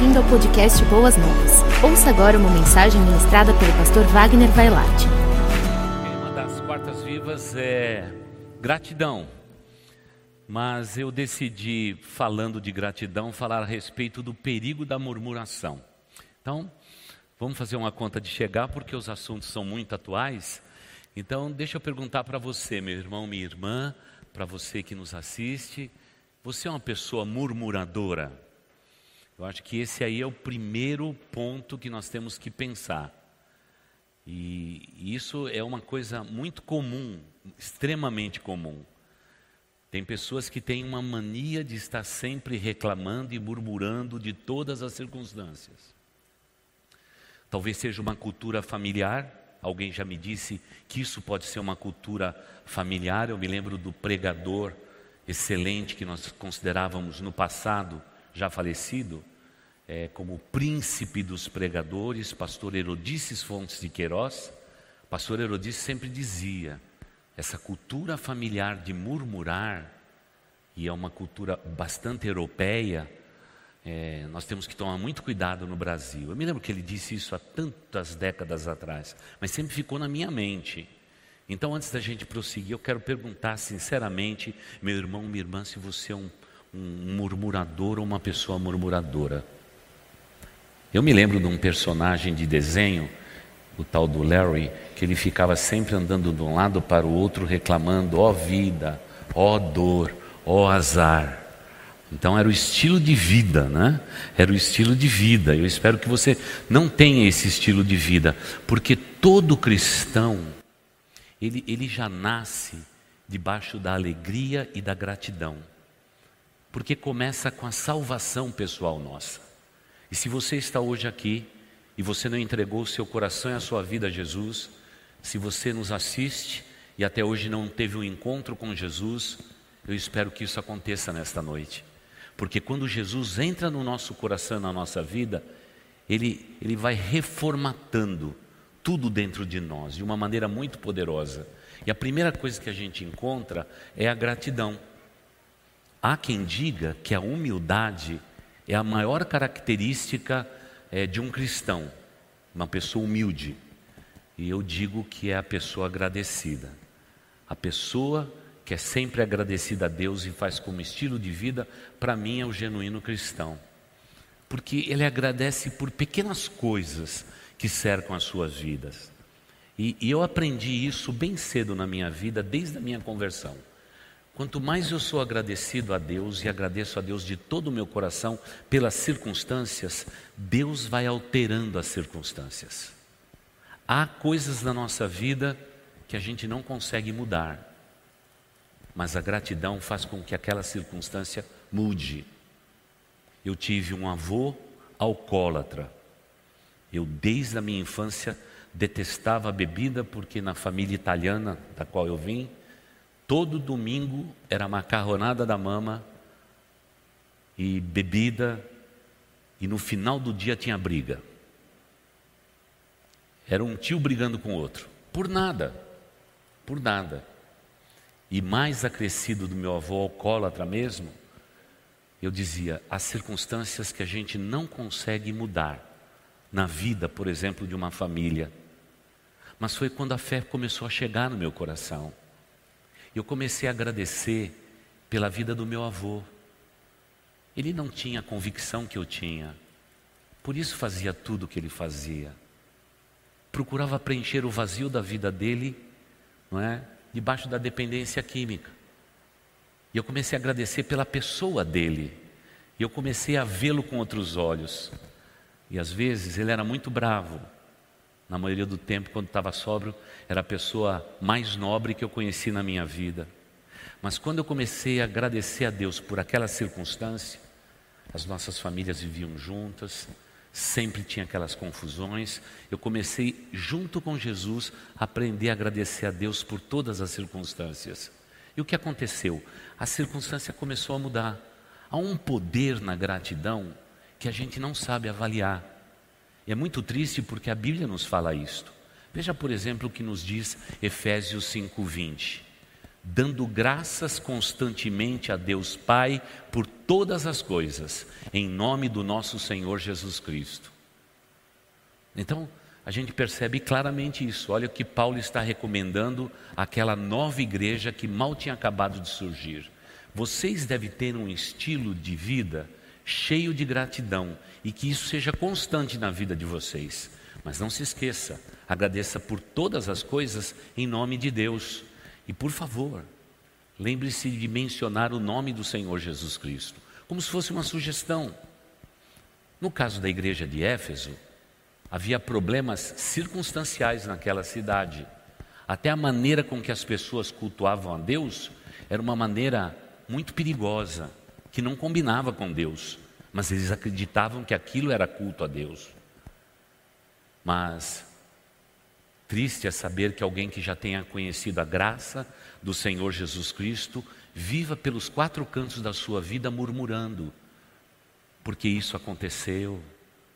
bem-vindo ao podcast Boas Novas. Ouça agora uma mensagem ministrada pelo pastor Wagner Vailate. Uma das quartas vivas é gratidão. Mas eu decidi, falando de gratidão, falar a respeito do perigo da murmuração. Então, vamos fazer uma conta de chegar, porque os assuntos são muito atuais. Então, deixa eu perguntar para você, meu irmão, minha irmã, para você que nos assiste: você é uma pessoa murmuradora? Eu acho que esse aí é o primeiro ponto que nós temos que pensar. E isso é uma coisa muito comum, extremamente comum. Tem pessoas que têm uma mania de estar sempre reclamando e murmurando de todas as circunstâncias. Talvez seja uma cultura familiar, alguém já me disse que isso pode ser uma cultura familiar. Eu me lembro do pregador excelente que nós considerávamos no passado, já falecido, é, como príncipe dos pregadores, pastor Herodices Fontes de Queiroz, pastor Herodices sempre dizia: essa cultura familiar de murmurar, e é uma cultura bastante europeia, é, nós temos que tomar muito cuidado no Brasil. Eu me lembro que ele disse isso há tantas décadas atrás, mas sempre ficou na minha mente. Então, antes da gente prosseguir, eu quero perguntar sinceramente, meu irmão, minha irmã, se você é um, um murmurador ou uma pessoa murmuradora. Eu me lembro de um personagem de desenho, o tal do Larry, que ele ficava sempre andando de um lado para o outro reclamando: ó oh vida, ó oh dor, ó oh azar. Então era o estilo de vida, né? Era o estilo de vida. Eu espero que você não tenha esse estilo de vida, porque todo cristão ele, ele já nasce debaixo da alegria e da gratidão, porque começa com a salvação pessoal nossa. E se você está hoje aqui e você não entregou o seu coração e a sua vida a Jesus, se você nos assiste e até hoje não teve um encontro com Jesus, eu espero que isso aconteça nesta noite. Porque quando Jesus entra no nosso coração, na nossa vida, ele, ele vai reformatando tudo dentro de nós de uma maneira muito poderosa. E a primeira coisa que a gente encontra é a gratidão. Há quem diga que a humildade é a maior característica é, de um cristão, uma pessoa humilde. E eu digo que é a pessoa agradecida. A pessoa que é sempre agradecida a Deus e faz como estilo de vida, para mim é o genuíno cristão. Porque ele agradece por pequenas coisas que cercam as suas vidas. E, e eu aprendi isso bem cedo na minha vida, desde a minha conversão. Quanto mais eu sou agradecido a Deus e agradeço a Deus de todo o meu coração pelas circunstâncias, Deus vai alterando as circunstâncias. Há coisas na nossa vida que a gente não consegue mudar, mas a gratidão faz com que aquela circunstância mude. Eu tive um avô alcoólatra. Eu, desde a minha infância, detestava a bebida porque na família italiana da qual eu vim, Todo domingo era macarronada da mama e bebida, e no final do dia tinha briga. Era um tio brigando com outro, por nada, por nada. E mais acrescido do meu avô alcoólatra mesmo, eu dizia: as circunstâncias que a gente não consegue mudar na vida, por exemplo, de uma família. Mas foi quando a fé começou a chegar no meu coração. Eu comecei a agradecer pela vida do meu avô. Ele não tinha a convicção que eu tinha, por isso fazia tudo o que ele fazia. Procurava preencher o vazio da vida dele, não é? Debaixo da dependência química. E eu comecei a agradecer pela pessoa dele. E eu comecei a vê-lo com outros olhos. E às vezes ele era muito bravo, na maioria do tempo, quando estava sóbrio, era a pessoa mais nobre que eu conheci na minha vida. Mas quando eu comecei a agradecer a Deus por aquela circunstância, as nossas famílias viviam juntas, sempre tinha aquelas confusões. Eu comecei, junto com Jesus, a aprender a agradecer a Deus por todas as circunstâncias. E o que aconteceu? A circunstância começou a mudar. Há um poder na gratidão que a gente não sabe avaliar. E é muito triste porque a Bíblia nos fala isto. Veja, por exemplo, o que nos diz Efésios 5:20. dando graças constantemente a Deus Pai por todas as coisas, em nome do nosso Senhor Jesus Cristo. Então, a gente percebe claramente isso. Olha o que Paulo está recomendando àquela nova igreja que mal tinha acabado de surgir. Vocês devem ter um estilo de vida cheio de gratidão e que isso seja constante na vida de vocês. Mas não se esqueça, agradeça por todas as coisas em nome de Deus. E por favor, lembre-se de mencionar o nome do Senhor Jesus Cristo, como se fosse uma sugestão. No caso da igreja de Éfeso, havia problemas circunstanciais naquela cidade. Até a maneira com que as pessoas cultuavam a Deus era uma maneira muito perigosa, que não combinava com Deus, mas eles acreditavam que aquilo era culto a Deus. Mas triste é saber que alguém que já tenha conhecido a graça do Senhor Jesus Cristo viva pelos quatro cantos da sua vida murmurando, porque isso aconteceu,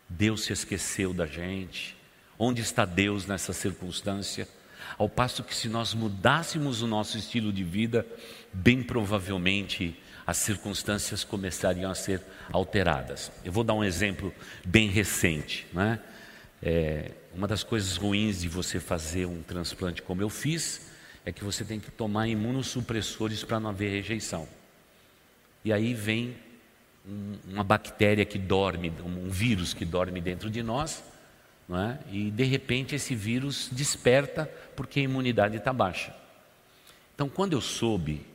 Deus se esqueceu da gente. Onde está Deus nessa circunstância? Ao passo que, se nós mudássemos o nosso estilo de vida, bem provavelmente as circunstâncias começariam a ser alteradas. Eu vou dar um exemplo bem recente. Né? É, uma das coisas ruins de você fazer um transplante como eu fiz é que você tem que tomar imunossupressores para não haver rejeição. E aí vem um, uma bactéria que dorme, um vírus que dorme dentro de nós, é? e de repente esse vírus desperta porque a imunidade está baixa. Então, quando eu soube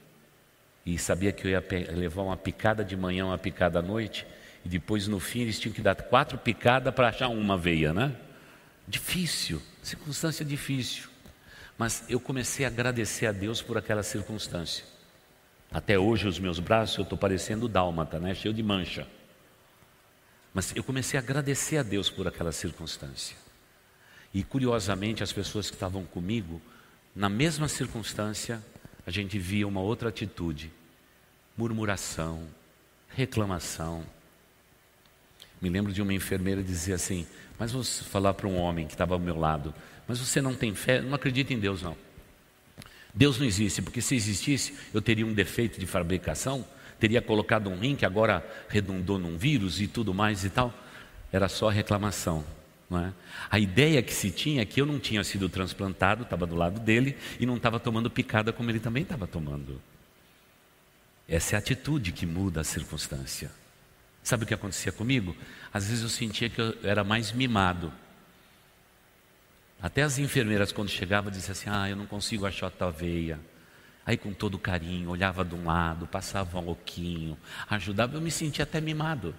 e sabia que eu ia levar uma picada de manhã, uma picada à noite, e depois no fim eles tinham que dar quatro picadas para achar uma veia, né? Difícil, circunstância difícil. Mas eu comecei a agradecer a Deus por aquela circunstância. Até hoje os meus braços eu estou parecendo dálmata, né? Cheio de mancha. Mas eu comecei a agradecer a Deus por aquela circunstância. E curiosamente as pessoas que estavam comigo, na mesma circunstância, a gente via uma outra atitude: murmuração, reclamação. Me lembro de uma enfermeira dizer assim: Mas vou falar para um homem que estava ao meu lado, mas você não tem fé, não acredita em Deus, não. Deus não existe, porque se existisse, eu teria um defeito de fabricação, teria colocado um rim que agora redundou num vírus e tudo mais e tal. Era só reclamação. É? A ideia que se tinha é que eu não tinha sido transplantado, estava do lado dele e não estava tomando picada como ele também estava tomando. Essa é a atitude que muda a circunstância. Sabe o que acontecia comigo? Às vezes eu sentia que eu era mais mimado. Até as enfermeiras, quando chegavam, diziam assim: Ah, eu não consigo achar a tua veia. Aí, com todo carinho, olhava de um lado, passava um louquinho, ajudava. Eu me sentia até mimado.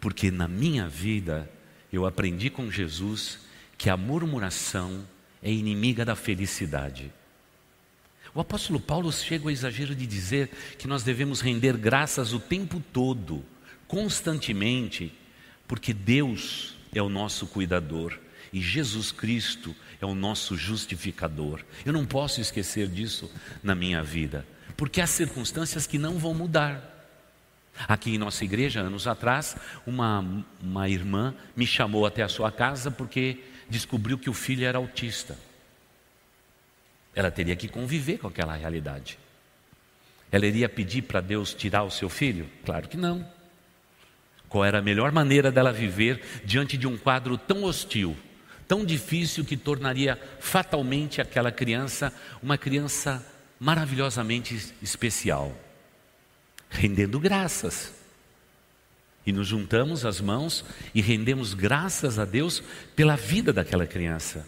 Porque na minha vida, eu aprendi com Jesus que a murmuração é inimiga da felicidade. O apóstolo Paulo chega ao exagero de dizer que nós devemos render graças o tempo todo, constantemente, porque Deus é o nosso cuidador e Jesus Cristo é o nosso justificador. Eu não posso esquecer disso na minha vida, porque há circunstâncias que não vão mudar. Aqui em nossa igreja, anos atrás, uma, uma irmã me chamou até a sua casa porque descobriu que o filho era autista. Ela teria que conviver com aquela realidade. Ela iria pedir para Deus tirar o seu filho? Claro que não. Qual era a melhor maneira dela viver diante de um quadro tão hostil, tão difícil que tornaria fatalmente aquela criança uma criança maravilhosamente especial? rendendo graças. E nos juntamos as mãos e rendemos graças a Deus pela vida daquela criança.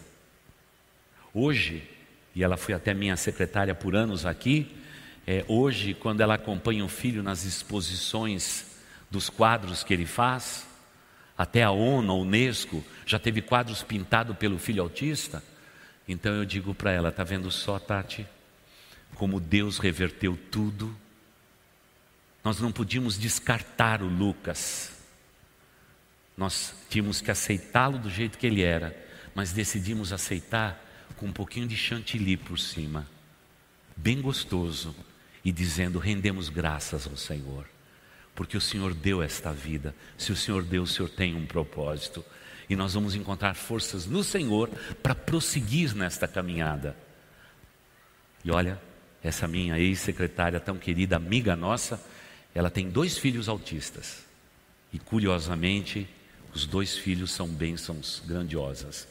Hoje, e ela foi até minha secretária por anos aqui, é, hoje, quando ela acompanha o filho nas exposições dos quadros que ele faz, até a ONU, a Unesco, já teve quadros pintados pelo filho autista. Então eu digo para ela: está vendo só, Tati, como Deus reverteu tudo nós não podíamos descartar o Lucas. Nós tínhamos que aceitá-lo do jeito que ele era, mas decidimos aceitar com um pouquinho de chantilly por cima, bem gostoso, e dizendo: rendemos graças ao Senhor, porque o Senhor deu esta vida. Se o Senhor deu, o Senhor tem um propósito, e nós vamos encontrar forças no Senhor para prosseguir nesta caminhada. E olha, essa minha ex-secretária tão querida, amiga nossa, ela tem dois filhos autistas. E curiosamente, os dois filhos são bênçãos grandiosas.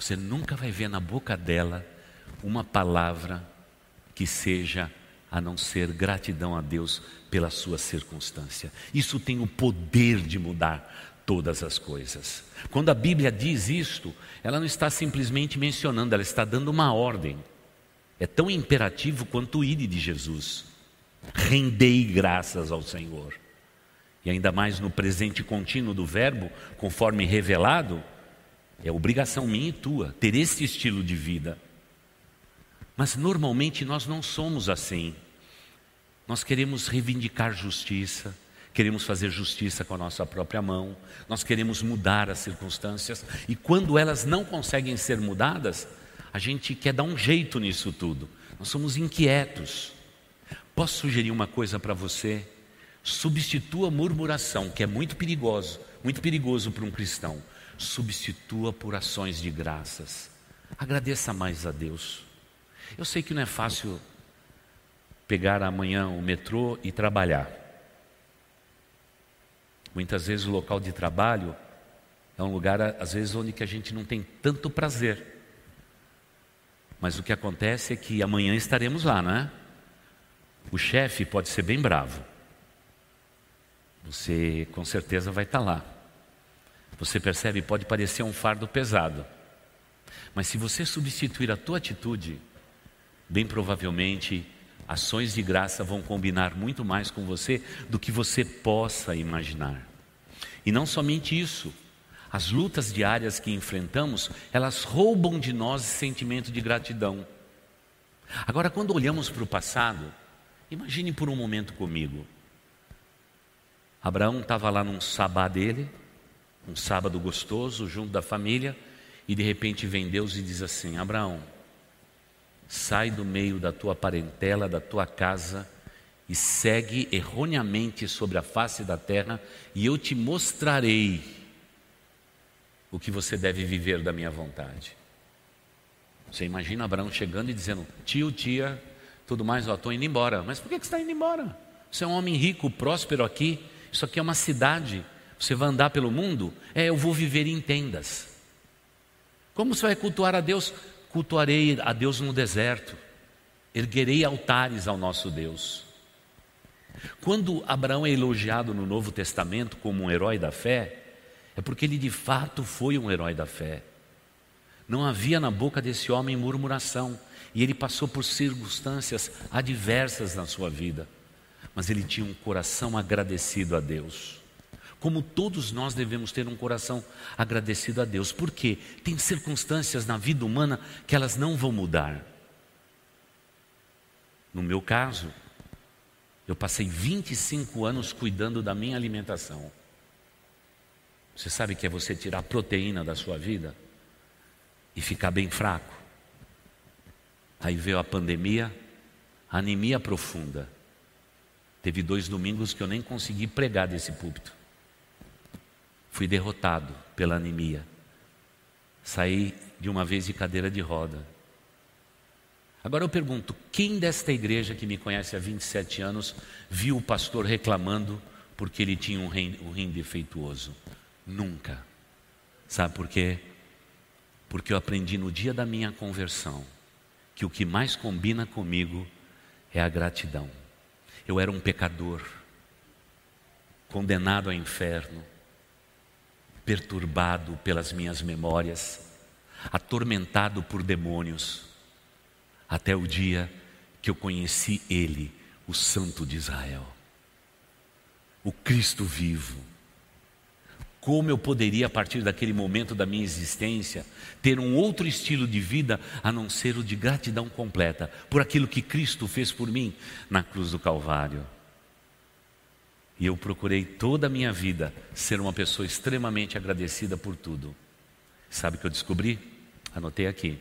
Você nunca vai ver na boca dela uma palavra que seja a não ser gratidão a Deus pela sua circunstância. Isso tem o poder de mudar todas as coisas. Quando a Bíblia diz isto, ela não está simplesmente mencionando, ela está dando uma ordem. É tão imperativo quanto o ide de Jesus. Rendei graças ao Senhor. E ainda mais no presente contínuo do verbo, conforme revelado, é obrigação minha e tua ter esse estilo de vida. Mas normalmente nós não somos assim. Nós queremos reivindicar justiça, queremos fazer justiça com a nossa própria mão, nós queremos mudar as circunstâncias e quando elas não conseguem ser mudadas, a gente quer dar um jeito nisso tudo. Nós somos inquietos. Posso sugerir uma coisa para você? Substitua murmuração, que é muito perigoso, muito perigoso para um cristão. Substitua por ações de graças. Agradeça mais a Deus. Eu sei que não é fácil pegar amanhã o metrô e trabalhar. Muitas vezes o local de trabalho é um lugar, às vezes, onde que a gente não tem tanto prazer. Mas o que acontece é que amanhã estaremos lá, não é? O chefe pode ser bem bravo. Você com certeza vai estar lá. Você percebe, pode parecer um fardo pesado. Mas se você substituir a tua atitude bem provavelmente ações de graça vão combinar muito mais com você do que você possa imaginar. E não somente isso, as lutas diárias que enfrentamos, elas roubam de nós esse sentimento de gratidão. Agora, quando olhamos para o passado, imagine por um momento comigo. Abraão estava lá num sabá dele, um sábado gostoso, junto da família, e de repente vem Deus e diz assim: Abraão, sai do meio da tua parentela, da tua casa e segue erroneamente sobre a face da terra, e eu te mostrarei o que você deve viver da minha vontade. Você imagina Abraão chegando e dizendo: Tio, tia, tudo mais, ó, estou indo embora. Mas por que você está indo embora? Você é um homem rico, próspero aqui. Isso aqui é uma cidade. Você vai andar pelo mundo? É, eu vou viver em tendas. Como você vai cultuar a Deus? cultuarei a Deus no deserto, erguerei altares ao nosso Deus. Quando Abraão é elogiado no Novo Testamento como um herói da fé, é porque ele de fato foi um herói da fé. Não havia na boca desse homem murmuração, e ele passou por circunstâncias adversas na sua vida, mas ele tinha um coração agradecido a Deus como todos nós devemos ter um coração agradecido a Deus. Porque tem circunstâncias na vida humana que elas não vão mudar. No meu caso, eu passei 25 anos cuidando da minha alimentação. Você sabe que é você tirar proteína da sua vida e ficar bem fraco. Aí veio a pandemia, anemia profunda. Teve dois domingos que eu nem consegui pregar desse púlpito. Fui derrotado pela anemia. Saí de uma vez de cadeira de roda. Agora eu pergunto: quem desta igreja que me conhece há 27 anos viu o pastor reclamando porque ele tinha um rim, um rim defeituoso? Nunca. Sabe por quê? Porque eu aprendi no dia da minha conversão que o que mais combina comigo é a gratidão. Eu era um pecador, condenado ao inferno, perturbado pelas minhas memórias, atormentado por demônios, até o dia que eu conheci Ele, o Santo de Israel, o Cristo vivo. Como eu poderia, a partir daquele momento da minha existência, ter um outro estilo de vida a não ser o de gratidão completa por aquilo que Cristo fez por mim na cruz do Calvário? E eu procurei toda a minha vida ser uma pessoa extremamente agradecida por tudo. Sabe o que eu descobri? Anotei aqui.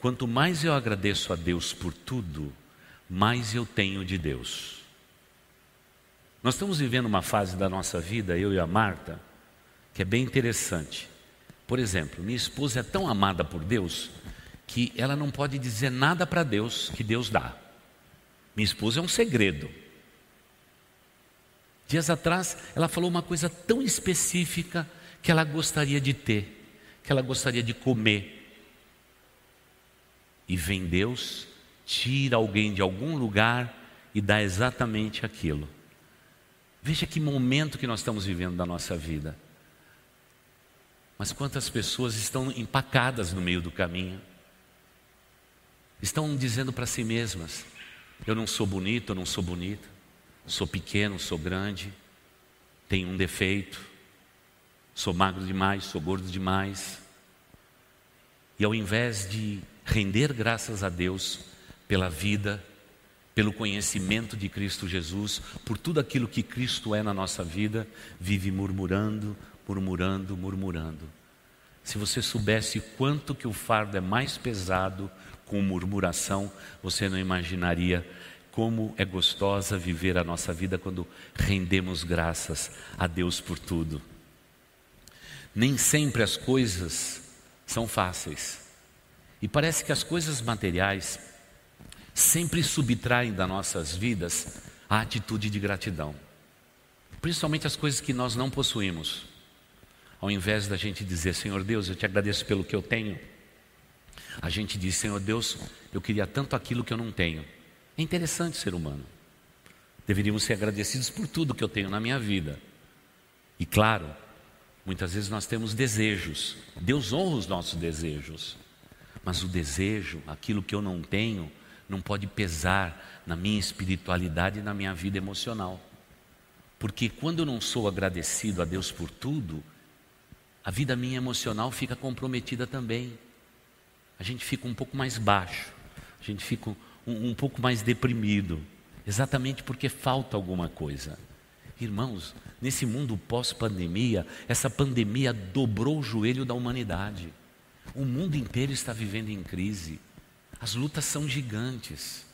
Quanto mais eu agradeço a Deus por tudo, mais eu tenho de Deus. Nós estamos vivendo uma fase da nossa vida, eu e a Marta, que é bem interessante. Por exemplo, minha esposa é tão amada por Deus que ela não pode dizer nada para Deus que Deus dá. Minha esposa é um segredo. Dias atrás, ela falou uma coisa tão específica que ela gostaria de ter, que ela gostaria de comer. E vem Deus, tira alguém de algum lugar e dá exatamente aquilo. Veja que momento que nós estamos vivendo da nossa vida. Mas quantas pessoas estão empacadas no meio do caminho? Estão dizendo para si mesmas: eu não sou bonito, eu não sou bonita, sou pequeno, sou grande, tenho um defeito, sou magro demais, sou gordo demais. E ao invés de render graças a Deus pela vida, pelo conhecimento de Cristo Jesus, por tudo aquilo que Cristo é na nossa vida, vive murmurando, murmurando, murmurando. Se você soubesse quanto que o fardo é mais pesado com murmuração, você não imaginaria como é gostosa viver a nossa vida quando rendemos graças a Deus por tudo. Nem sempre as coisas são fáceis. E parece que as coisas materiais sempre subtraem das nossas vidas a atitude de gratidão. Principalmente as coisas que nós não possuímos. Ao invés da gente dizer, Senhor Deus, eu te agradeço pelo que eu tenho, a gente diz, Senhor Deus, eu queria tanto aquilo que eu não tenho. É interessante ser humano. Deveríamos ser agradecidos por tudo que eu tenho na minha vida. E claro, muitas vezes nós temos desejos. Deus honra os nossos desejos. Mas o desejo, aquilo que eu não tenho, não pode pesar na minha espiritualidade e na minha vida emocional. Porque quando eu não sou agradecido a Deus por tudo, a vida minha emocional fica comprometida também. A gente fica um pouco mais baixo, a gente fica um, um pouco mais deprimido, exatamente porque falta alguma coisa. Irmãos, nesse mundo pós-pandemia, essa pandemia dobrou o joelho da humanidade. O mundo inteiro está vivendo em crise. As lutas são gigantes.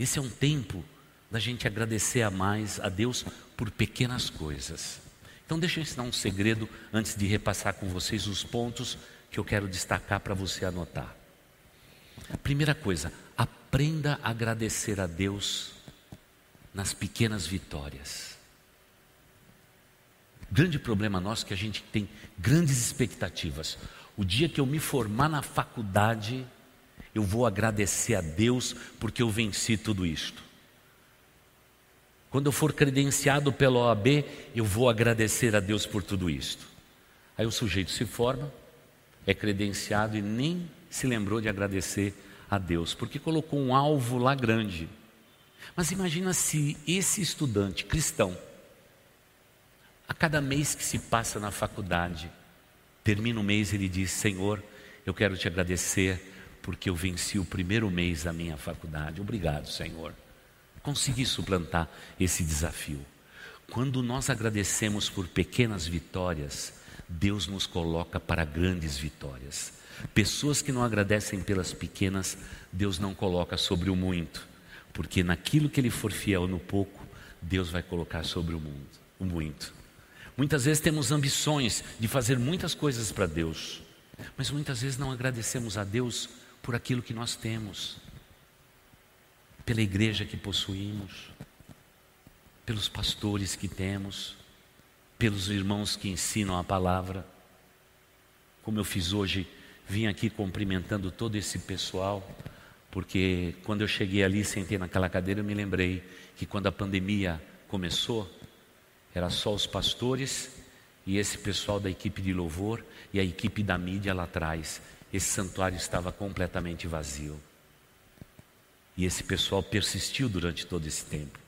Esse é um tempo da gente agradecer a mais a Deus por pequenas coisas. Então, deixa eu ensinar um segredo antes de repassar com vocês os pontos que eu quero destacar para você anotar. A primeira coisa, aprenda a agradecer a Deus nas pequenas vitórias. Grande problema nosso é que a gente tem grandes expectativas. O dia que eu me formar na faculdade, eu vou agradecer a Deus porque eu venci tudo isto. Quando eu for credenciado pela OAB, eu vou agradecer a Deus por tudo isto. Aí o sujeito se forma, é credenciado e nem se lembrou de agradecer a Deus, porque colocou um alvo lá grande. Mas imagina se esse estudante cristão, a cada mês que se passa na faculdade, termina o mês ele diz: Senhor, eu quero te agradecer porque eu venci o primeiro mês da minha faculdade. Obrigado, Senhor consegui suplantar esse desafio. Quando nós agradecemos por pequenas vitórias, Deus nos coloca para grandes vitórias. Pessoas que não agradecem pelas pequenas, Deus não coloca sobre o muito, porque naquilo que ele for fiel no pouco, Deus vai colocar sobre o mundo, o muito. Muitas vezes temos ambições de fazer muitas coisas para Deus, mas muitas vezes não agradecemos a Deus por aquilo que nós temos pela igreja que possuímos, pelos pastores que temos, pelos irmãos que ensinam a palavra. Como eu fiz hoje, vim aqui cumprimentando todo esse pessoal, porque quando eu cheguei ali, sentei naquela cadeira, eu me lembrei que quando a pandemia começou, era só os pastores e esse pessoal da equipe de louvor e a equipe da mídia lá atrás. Esse santuário estava completamente vazio. E esse pessoal persistiu durante todo esse tempo.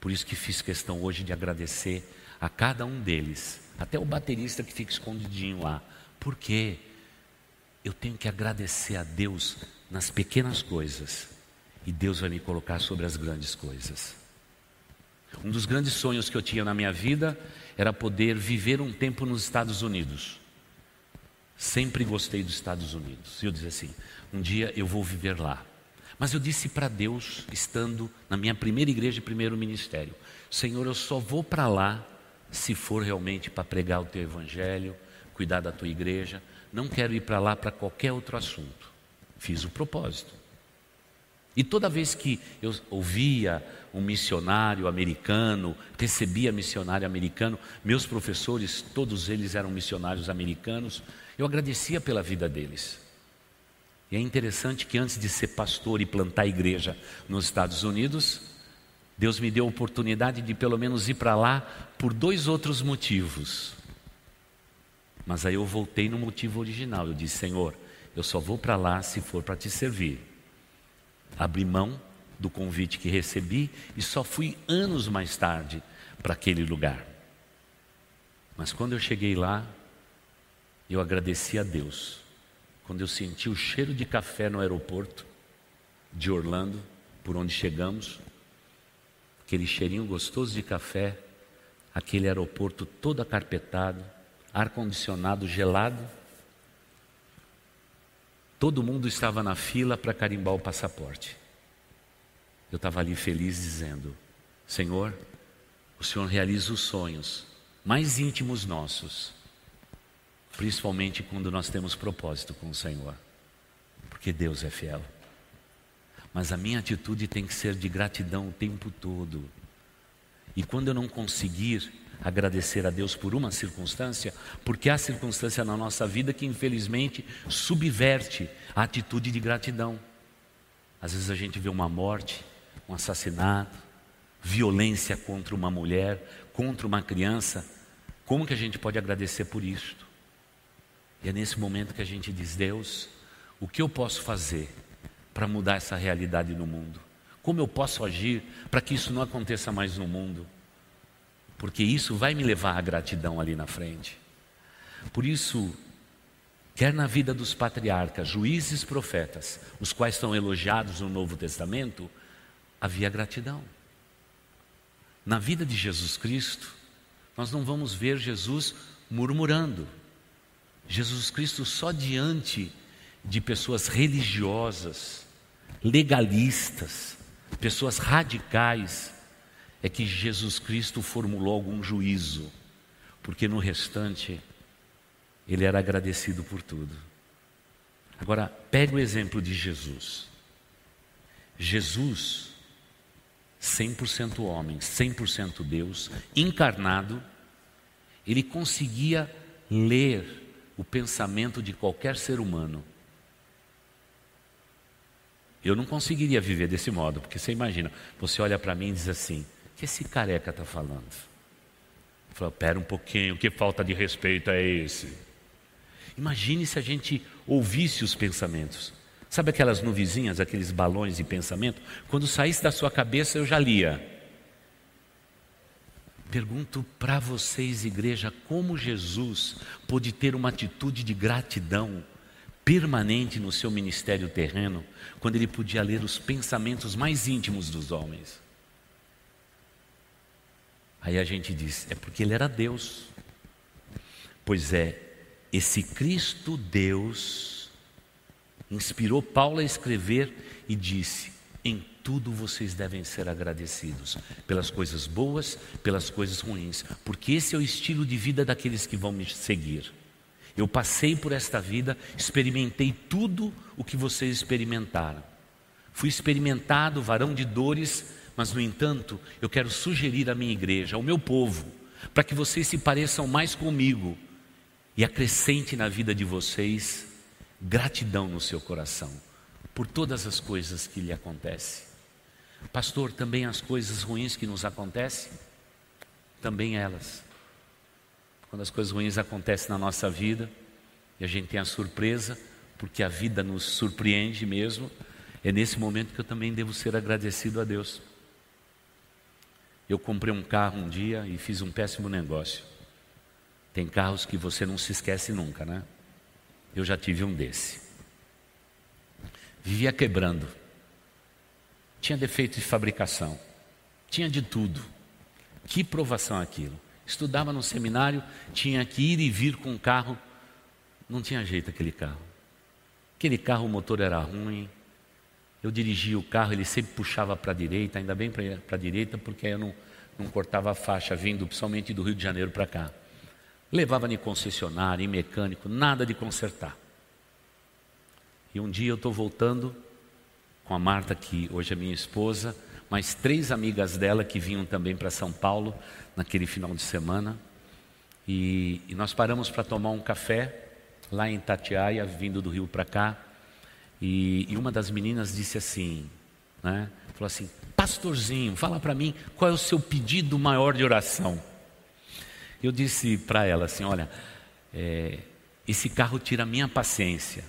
Por isso que fiz questão hoje de agradecer a cada um deles, até o baterista que fica escondidinho lá. Porque eu tenho que agradecer a Deus nas pequenas coisas, e Deus vai me colocar sobre as grandes coisas. Um dos grandes sonhos que eu tinha na minha vida era poder viver um tempo nos Estados Unidos. Sempre gostei dos Estados Unidos. E eu dizia assim: um dia eu vou viver lá. Mas eu disse para Deus, estando na minha primeira igreja e primeiro ministério: Senhor, eu só vou para lá se for realmente para pregar o teu evangelho, cuidar da tua igreja. Não quero ir para lá para qualquer outro assunto. Fiz o propósito. E toda vez que eu ouvia um missionário americano, recebia missionário americano, meus professores, todos eles eram missionários americanos, eu agradecia pela vida deles. E é interessante que antes de ser pastor e plantar igreja nos Estados Unidos, Deus me deu a oportunidade de pelo menos ir para lá por dois outros motivos. Mas aí eu voltei no motivo original. Eu disse: Senhor, eu só vou para lá se for para te servir. Abri mão do convite que recebi e só fui anos mais tarde para aquele lugar. Mas quando eu cheguei lá, eu agradeci a Deus. Quando eu senti o cheiro de café no aeroporto de Orlando, por onde chegamos, aquele cheirinho gostoso de café, aquele aeroporto todo acarpetado, ar-condicionado gelado. Todo mundo estava na fila para carimbar o passaporte. Eu estava ali feliz dizendo: Senhor, o Senhor realiza os sonhos mais íntimos nossos, principalmente quando nós temos propósito com o Senhor, porque Deus é fiel. Mas a minha atitude tem que ser de gratidão o tempo todo. E quando eu não conseguir agradecer a Deus por uma circunstância, porque há circunstância na nossa vida que infelizmente subverte a atitude de gratidão. Às vezes a gente vê uma morte, um assassinato, violência contra uma mulher, contra uma criança. Como que a gente pode agradecer por isto? E é nesse momento que a gente diz: Deus, o que eu posso fazer para mudar essa realidade no mundo? Como eu posso agir para que isso não aconteça mais no mundo? porque isso vai me levar à gratidão ali na frente. Por isso, quer na vida dos patriarcas, juízes, profetas, os quais são elogiados no Novo Testamento, havia gratidão. Na vida de Jesus Cristo, nós não vamos ver Jesus murmurando. Jesus Cristo só diante de pessoas religiosas, legalistas, pessoas radicais, é que Jesus Cristo formulou algum juízo, porque no restante ele era agradecido por tudo. Agora, pega o exemplo de Jesus. Jesus, 100% homem, 100% Deus, encarnado, ele conseguia ler o pensamento de qualquer ser humano. Eu não conseguiria viver desse modo, porque você imagina, você olha para mim e diz assim: que esse careca está falando? Falou, pera um pouquinho, que falta de respeito é esse? Imagine se a gente ouvisse os pensamentos. Sabe aquelas nuvizinhas, aqueles balões de pensamento? Quando saísse da sua cabeça eu já lia. Pergunto para vocês, igreja, como Jesus pôde ter uma atitude de gratidão permanente no seu ministério terreno, quando ele podia ler os pensamentos mais íntimos dos homens. Aí a gente diz: é porque ele era Deus. Pois é, esse Cristo Deus inspirou Paulo a escrever e disse: em tudo vocês devem ser agradecidos, pelas coisas boas, pelas coisas ruins, porque esse é o estilo de vida daqueles que vão me seguir. Eu passei por esta vida, experimentei tudo o que vocês experimentaram. Fui experimentado, varão de dores, mas, no entanto, eu quero sugerir à minha igreja, ao meu povo, para que vocês se pareçam mais comigo e acrescente na vida de vocês gratidão no seu coração por todas as coisas que lhe acontecem. Pastor, também as coisas ruins que nos acontecem, também elas. Quando as coisas ruins acontecem na nossa vida e a gente tem a surpresa, porque a vida nos surpreende mesmo, é nesse momento que eu também devo ser agradecido a Deus. Eu comprei um carro um dia e fiz um péssimo negócio. Tem carros que você não se esquece nunca, né? Eu já tive um desse. Vivia quebrando. Tinha defeito de fabricação. Tinha de tudo. Que provação aquilo. Estudava no seminário, tinha que ir e vir com o carro. Não tinha jeito aquele carro. Aquele carro, o motor era ruim, eu dirigia o carro, ele sempre puxava para a direita, ainda bem para a direita, porque eu não, não cortava a faixa vindo, principalmente do Rio de Janeiro para cá. Levava em concessionário, em mecânico, nada de consertar. E um dia eu estou voltando com a Marta, que hoje é minha esposa, mais três amigas dela que vinham também para São Paulo naquele final de semana. E, e nós paramos para tomar um café lá em Tatiaia, vindo do Rio para cá. E, e, uma das meninas disse assim, né? Falou assim, pastorzinho, fala para mim qual é o seu pedido maior de oração. Eu disse para ela assim, olha, é, esse carro tira a minha paciência.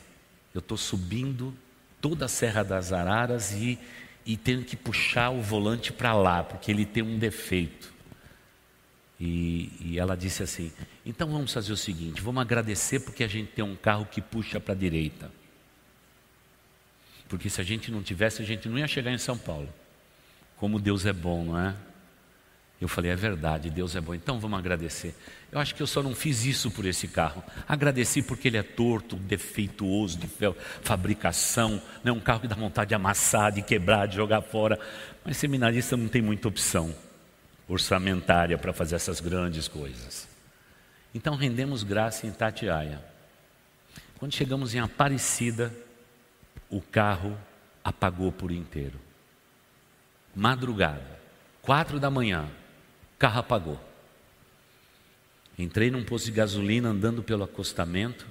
Eu estou subindo toda a Serra das Araras e, e tenho que puxar o volante para lá, porque ele tem um defeito. E, e, ela disse assim: então vamos fazer o seguinte, vamos agradecer porque a gente tem um carro que puxa para a direita. Porque se a gente não tivesse, a gente não ia chegar em São Paulo. Como Deus é bom, não é? Eu falei, é verdade, Deus é bom, então vamos agradecer. Eu acho que eu só não fiz isso por esse carro. Agradeci porque ele é torto, defeituoso, de fabricação, não é um carro que dá vontade de amassar, de quebrar, de jogar fora. Mas seminarista não tem muita opção orçamentária para fazer essas grandes coisas. Então rendemos graça em Tatiaia. Quando chegamos em Aparecida, o carro apagou por inteiro. Madrugada, quatro da manhã, carro apagou. Entrei num posto de gasolina andando pelo acostamento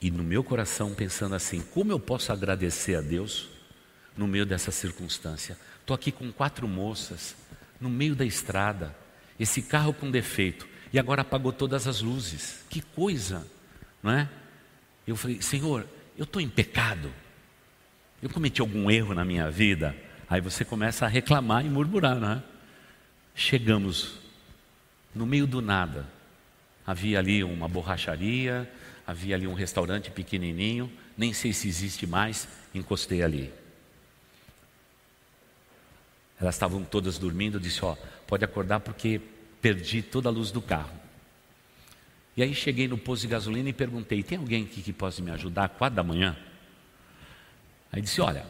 e no meu coração pensando assim: como eu posso agradecer a Deus no meio dessa circunstância? Estou aqui com quatro moças, no meio da estrada, esse carro com defeito, e agora apagou todas as luzes. Que coisa, não é? Eu falei, Senhor, eu estou em pecado. Eu cometi algum erro na minha vida. Aí você começa a reclamar e murmurar, não é? Chegamos no meio do nada. Havia ali uma borracharia, havia ali um restaurante pequenininho, nem sei se existe mais, encostei ali. Elas estavam todas dormindo, eu disse: Ó, pode acordar porque perdi toda a luz do carro. E aí cheguei no posto de gasolina e perguntei: tem alguém aqui que possa me ajudar? Quatro da manhã? Aí disse: Olha,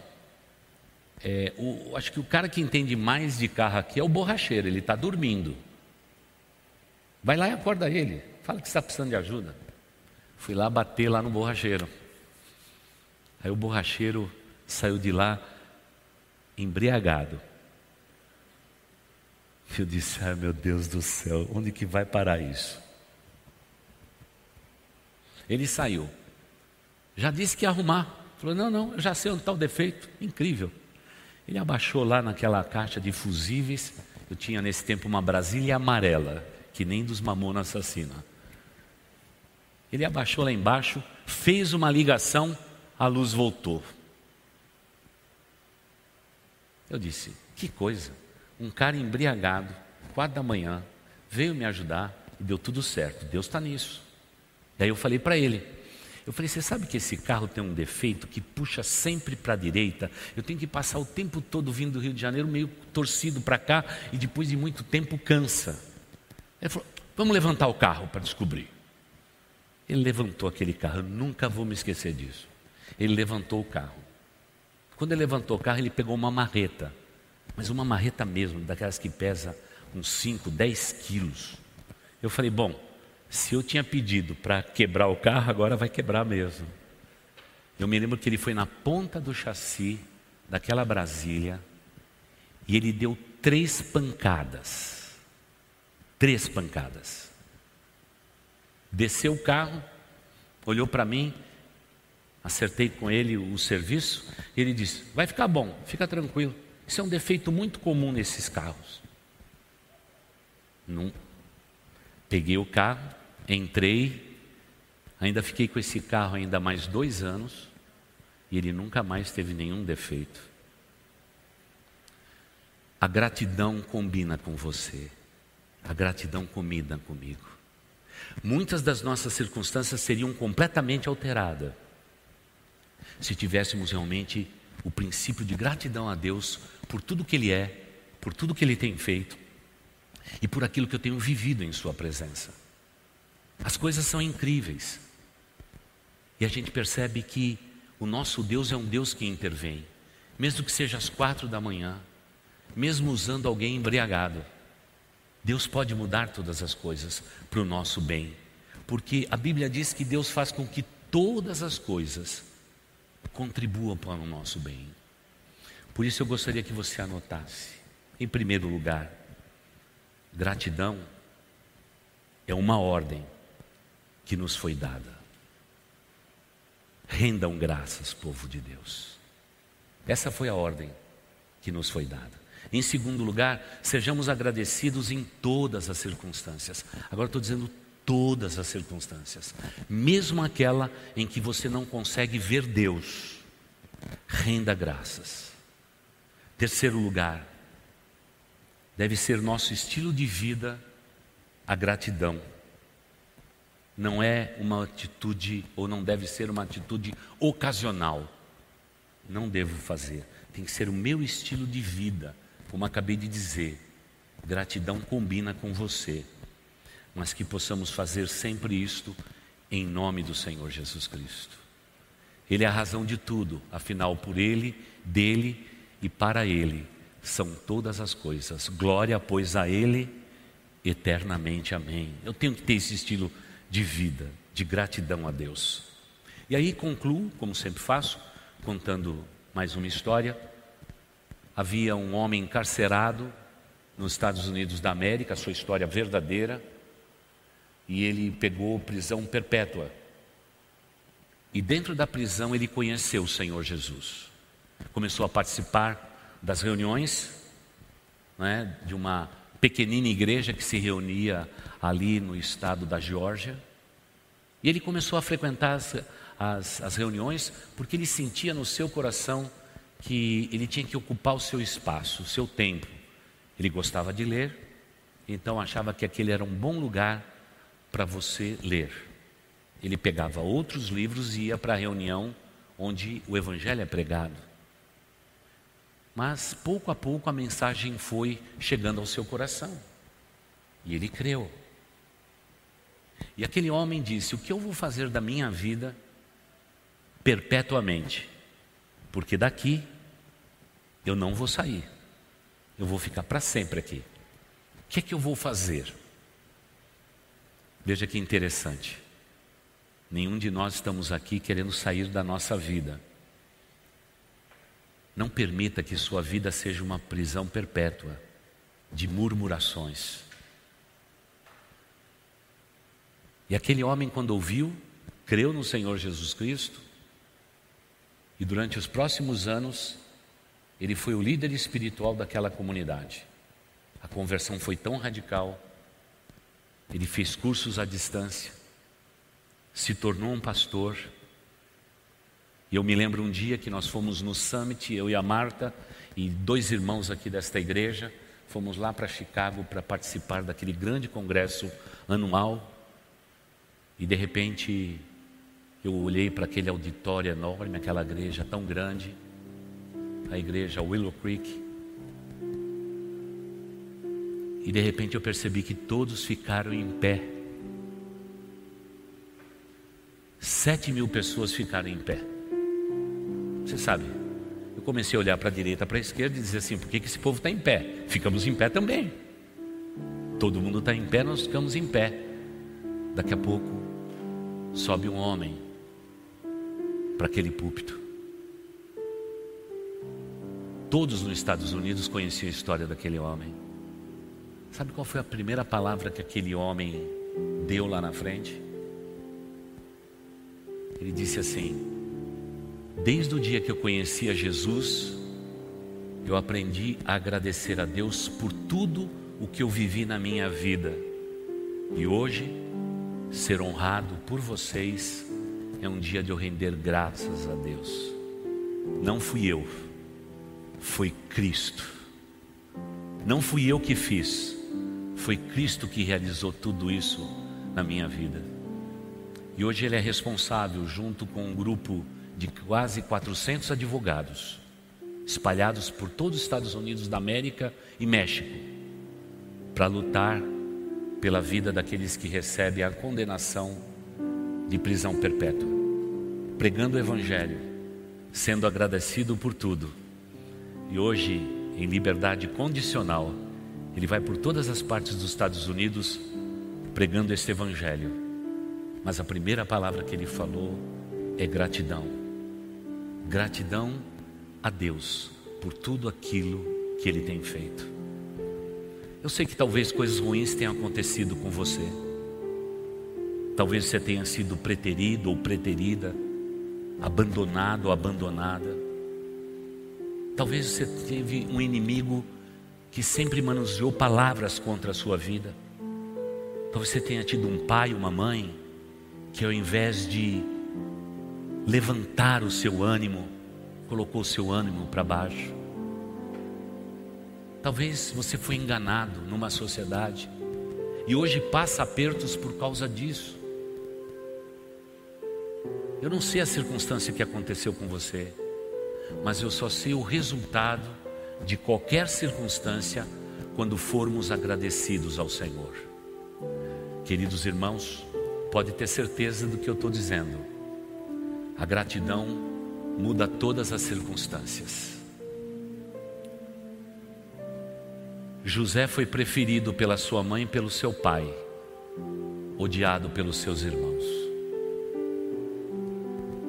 é, o, acho que o cara que entende mais de carro aqui é o borracheiro, ele está dormindo. Vai lá e acorda ele, fala que está precisando de ajuda. Fui lá bater lá no borracheiro. Aí o borracheiro saiu de lá embriagado. Eu disse: ai meu Deus do céu, onde que vai parar isso? Ele saiu. Já disse que ia arrumar. Falou: não, não, eu já sei onde está o defeito. Incrível. Ele abaixou lá naquela caixa de fusíveis. Eu tinha nesse tempo uma Brasília amarela, que nem dos Mamona Assassina. Ele abaixou lá embaixo, fez uma ligação, a luz voltou. Eu disse: que coisa um cara embriagado, quatro da manhã, veio me ajudar e deu tudo certo. Deus está nisso. Daí eu falei para ele, eu falei, você sabe que esse carro tem um defeito que puxa sempre para a direita? Eu tenho que passar o tempo todo vindo do Rio de Janeiro meio torcido para cá e depois de muito tempo cansa. Ele falou, vamos levantar o carro para descobrir. Ele levantou aquele carro, eu nunca vou me esquecer disso. Ele levantou o carro. Quando ele levantou o carro, ele pegou uma marreta mas uma marreta mesmo, daquelas que pesa uns 5, 10 quilos. Eu falei, bom, se eu tinha pedido para quebrar o carro, agora vai quebrar mesmo. Eu me lembro que ele foi na ponta do chassi daquela Brasília e ele deu três pancadas. Três pancadas. Desceu o carro, olhou para mim, acertei com ele o serviço, e ele disse: Vai ficar bom, fica tranquilo. Isso é um defeito muito comum nesses carros. Não. Peguei o carro, entrei, ainda fiquei com esse carro ainda mais dois anos e ele nunca mais teve nenhum defeito. A gratidão combina com você, a gratidão combina comigo. Muitas das nossas circunstâncias seriam completamente alteradas se tivéssemos realmente o princípio de gratidão a Deus por tudo que Ele é, por tudo que Ele tem feito e por aquilo que eu tenho vivido em Sua presença. As coisas são incríveis e a gente percebe que o nosso Deus é um Deus que intervém, mesmo que seja às quatro da manhã, mesmo usando alguém embriagado. Deus pode mudar todas as coisas para o nosso bem, porque a Bíblia diz que Deus faz com que todas as coisas contribua para o nosso bem. Por isso eu gostaria que você anotasse, em primeiro lugar, gratidão é uma ordem que nos foi dada. Rendam graças, povo de Deus. Essa foi a ordem que nos foi dada. Em segundo lugar, sejamos agradecidos em todas as circunstâncias. Agora estou dizendo todas as circunstâncias, mesmo aquela em que você não consegue ver Deus, renda graças. Terceiro lugar, deve ser nosso estilo de vida a gratidão. Não é uma atitude, ou não deve ser uma atitude ocasional. Não devo fazer. Tem que ser o meu estilo de vida, como acabei de dizer. Gratidão combina com você mas que possamos fazer sempre isto em nome do Senhor Jesus Cristo. Ele é a razão de tudo, afinal, por Ele, dele e para Ele são todas as coisas. Glória, pois, a Ele eternamente. Amém. Eu tenho que ter esse estilo vida, de gratidão a Deus. E aí concluo, como sempre faço, contando mais uma história. Havia um homem encarcerado nos Estados Unidos da América, sua história verdadeira e ele pegou prisão perpétua. E dentro da prisão ele conheceu o Senhor Jesus. Começou a participar das reuniões né, de uma pequenina igreja que se reunia ali no estado da Geórgia. E ele começou a frequentar as, as, as reuniões porque ele sentia no seu coração que ele tinha que ocupar o seu espaço, o seu tempo. Ele gostava de ler, então achava que aquele era um bom lugar para você ler. Ele pegava outros livros e ia para a reunião onde o Evangelho é pregado. Mas pouco a pouco a mensagem foi chegando ao seu coração. E ele creu. E aquele homem disse: O que eu vou fazer da minha vida perpetuamente? Porque daqui eu não vou sair. Eu vou ficar para sempre aqui. O que é que eu vou fazer? Veja que interessante. Nenhum de nós estamos aqui querendo sair da nossa vida. Não permita que sua vida seja uma prisão perpétua de murmurações. E aquele homem, quando ouviu, creu no Senhor Jesus Cristo, e durante os próximos anos, ele foi o líder espiritual daquela comunidade. A conversão foi tão radical ele fez cursos à distância, se tornou um pastor. E eu me lembro um dia que nós fomos no Summit, eu e a Marta e dois irmãos aqui desta igreja, fomos lá para Chicago para participar daquele grande congresso anual. E de repente eu olhei para aquele auditório enorme, aquela igreja tão grande, a igreja Willow Creek, e de repente eu percebi que todos ficaram em pé. Sete mil pessoas ficaram em pé. Você sabe, eu comecei a olhar para a direita, para a esquerda e dizer assim: por que, que esse povo está em pé? Ficamos em pé também. Todo mundo está em pé, nós ficamos em pé. Daqui a pouco sobe um homem para aquele púlpito. Todos nos Estados Unidos conheciam a história daquele homem. Sabe qual foi a primeira palavra que aquele homem deu lá na frente? Ele disse assim: Desde o dia que eu conheci a Jesus, eu aprendi a agradecer a Deus por tudo o que eu vivi na minha vida. E hoje, ser honrado por vocês é um dia de eu render graças a Deus. Não fui eu, foi Cristo. Não fui eu que fiz, foi Cristo que realizou tudo isso na minha vida. E hoje ele é responsável, junto com um grupo de quase 400 advogados, espalhados por todos os Estados Unidos da América e México, para lutar pela vida daqueles que recebem a condenação de prisão perpétua, pregando o Evangelho, sendo agradecido por tudo. E hoje, em liberdade condicional, ele vai por todas as partes dos Estados Unidos pregando este evangelho. Mas a primeira palavra que ele falou é gratidão. Gratidão a Deus por tudo aquilo que Ele tem feito. Eu sei que talvez coisas ruins tenham acontecido com você. Talvez você tenha sido preterido ou preterida, abandonado ou abandonada. Talvez você teve um inimigo que sempre manuseou palavras contra a sua vida. Talvez você tenha tido um pai, uma mãe, que ao invés de levantar o seu ânimo, colocou o seu ânimo para baixo. Talvez você foi enganado numa sociedade e hoje passa apertos por causa disso. Eu não sei a circunstância que aconteceu com você, mas eu só sei o resultado de qualquer circunstância quando formos agradecidos ao Senhor. Queridos irmãos, pode ter certeza do que eu estou dizendo. A gratidão muda todas as circunstâncias. José foi preferido pela sua mãe e pelo seu pai, odiado pelos seus irmãos.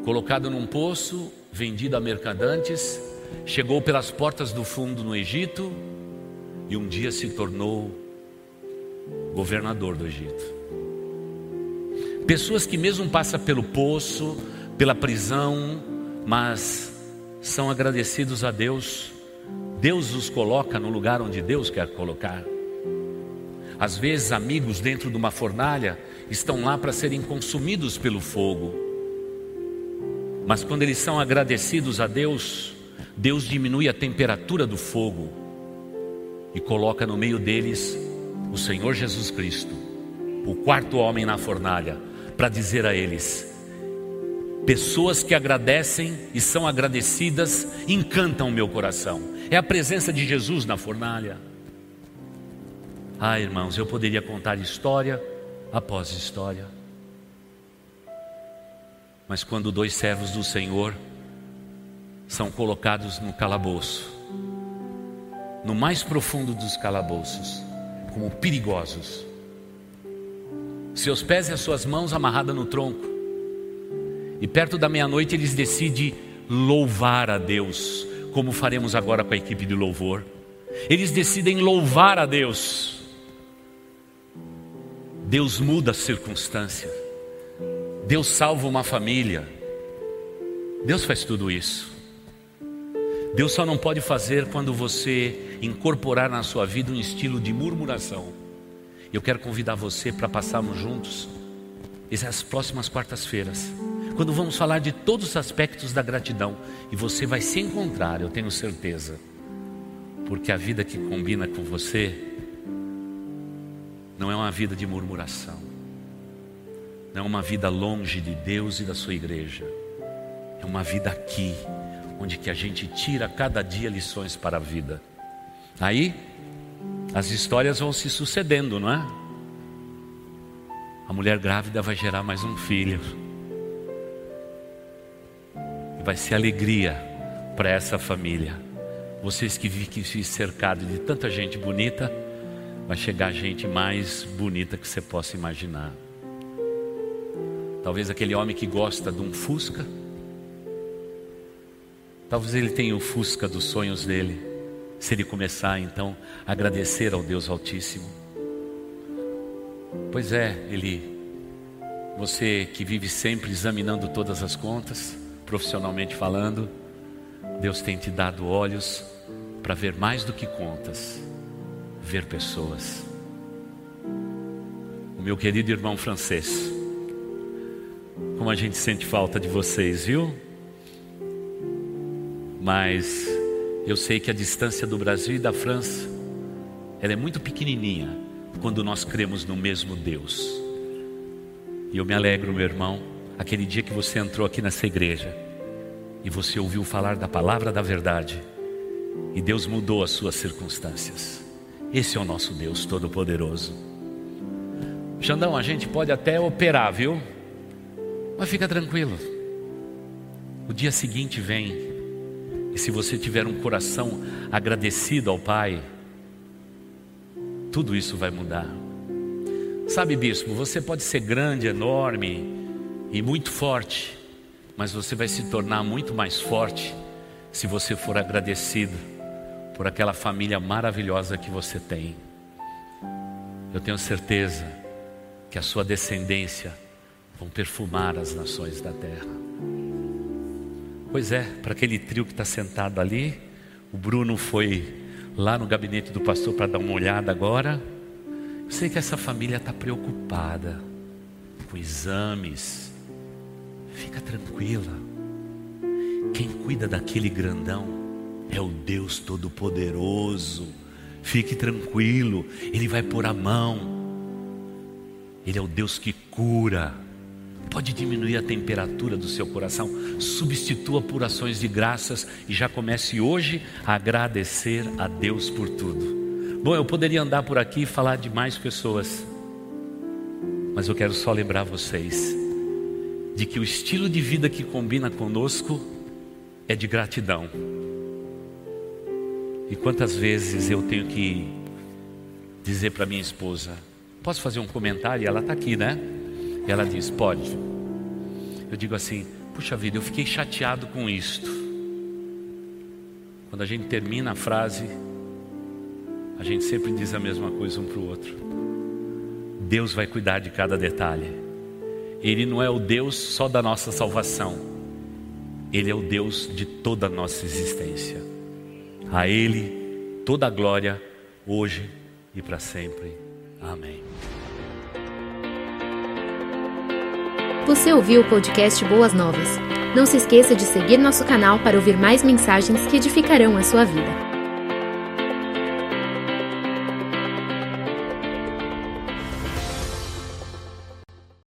Colocado num poço, vendido a mercadantes, chegou pelas portas do fundo no Egito e um dia se tornou governador do Egito. Pessoas que mesmo passam pelo poço, pela prisão, mas são agradecidos a Deus Deus os coloca no lugar onde Deus quer colocar. Às vezes, amigos dentro de uma fornalha estão lá para serem consumidos pelo fogo. Mas quando eles são agradecidos a Deus, Deus diminui a temperatura do fogo e coloca no meio deles o Senhor Jesus Cristo, o quarto homem na fornalha, para dizer a eles: pessoas que agradecem e são agradecidas encantam o meu coração. É a presença de Jesus na fornalha. Ah, irmãos, eu poderia contar história após história. Mas quando dois servos do Senhor são colocados no calabouço, no mais profundo dos calabouços, como perigosos, seus pés e as suas mãos amarradas no tronco, e perto da meia-noite eles decidem louvar a Deus como faremos agora com a equipe de louvor. Eles decidem louvar a Deus. Deus muda a circunstância. Deus salva uma família. Deus faz tudo isso. Deus só não pode fazer quando você incorporar na sua vida um estilo de murmuração. Eu quero convidar você para passarmos juntos essas próximas quartas-feiras quando vamos falar de todos os aspectos da gratidão. E você vai se encontrar, eu tenho certeza. Porque a vida que combina com você não é uma vida de murmuração, não é uma vida longe de Deus e da sua igreja, é uma vida aqui, onde que a gente tira cada dia lições para a vida. Aí as histórias vão se sucedendo, não é? A mulher grávida vai gerar mais um filho vai ser alegria para essa família. Vocês que vivem cercado de tanta gente bonita, vai chegar gente mais bonita que você possa imaginar. Talvez aquele homem que gosta de um Fusca, talvez ele tenha o Fusca dos sonhos dele. Se ele começar então a agradecer ao Deus Altíssimo. Pois é, ele, você que vive sempre examinando todas as contas, profissionalmente falando, Deus tem te dado olhos para ver mais do que contas, ver pessoas. O meu querido irmão francês, como a gente sente falta de vocês, viu? Mas eu sei que a distância do Brasil e da França, ela é muito pequenininha quando nós cremos no mesmo Deus. E eu me alegro, meu irmão, aquele dia que você entrou aqui nessa igreja e você ouviu falar da palavra da verdade e Deus mudou as suas circunstâncias. Esse é o nosso Deus Todo-Poderoso. Xandão, a gente pode até operar, viu? Mas fica tranquilo. O dia seguinte vem, e se você tiver um coração agradecido ao Pai, tudo isso vai mudar. Sabe, bispo, você pode ser grande, enorme e muito forte, mas você vai se tornar muito mais forte se você for agradecido por aquela família maravilhosa que você tem. Eu tenho certeza que a sua descendência vão perfumar as nações da terra. Pois é, para aquele trio que está sentado ali, o Bruno foi lá no gabinete do pastor para dar uma olhada agora. Eu sei que essa família está preocupada com exames. Fica tranquila. Quem cuida daquele grandão é o Deus Todo-Poderoso. Fique tranquilo, Ele vai pôr a mão. Ele é o Deus que cura. Pode diminuir a temperatura do seu coração, substitua por ações de graças e já comece hoje a agradecer a Deus por tudo. Bom, eu poderia andar por aqui e falar de mais pessoas, mas eu quero só lembrar vocês de que o estilo de vida que combina conosco é de gratidão. E quantas vezes eu tenho que dizer para minha esposa: Posso fazer um comentário? Ela está aqui, né? E ela diz: Pode. Eu digo assim: Puxa vida, eu fiquei chateado com isto. Quando a gente termina a frase, a gente sempre diz a mesma coisa um para o outro. Deus vai cuidar de cada detalhe. Ele não é o Deus só da nossa salvação, Ele é o Deus de toda a nossa existência. A Ele toda a glória, hoje e para sempre. Amém. Você ouviu o podcast Boas Novas. Não se esqueça de seguir nosso canal para ouvir mais mensagens que edificarão a sua vida.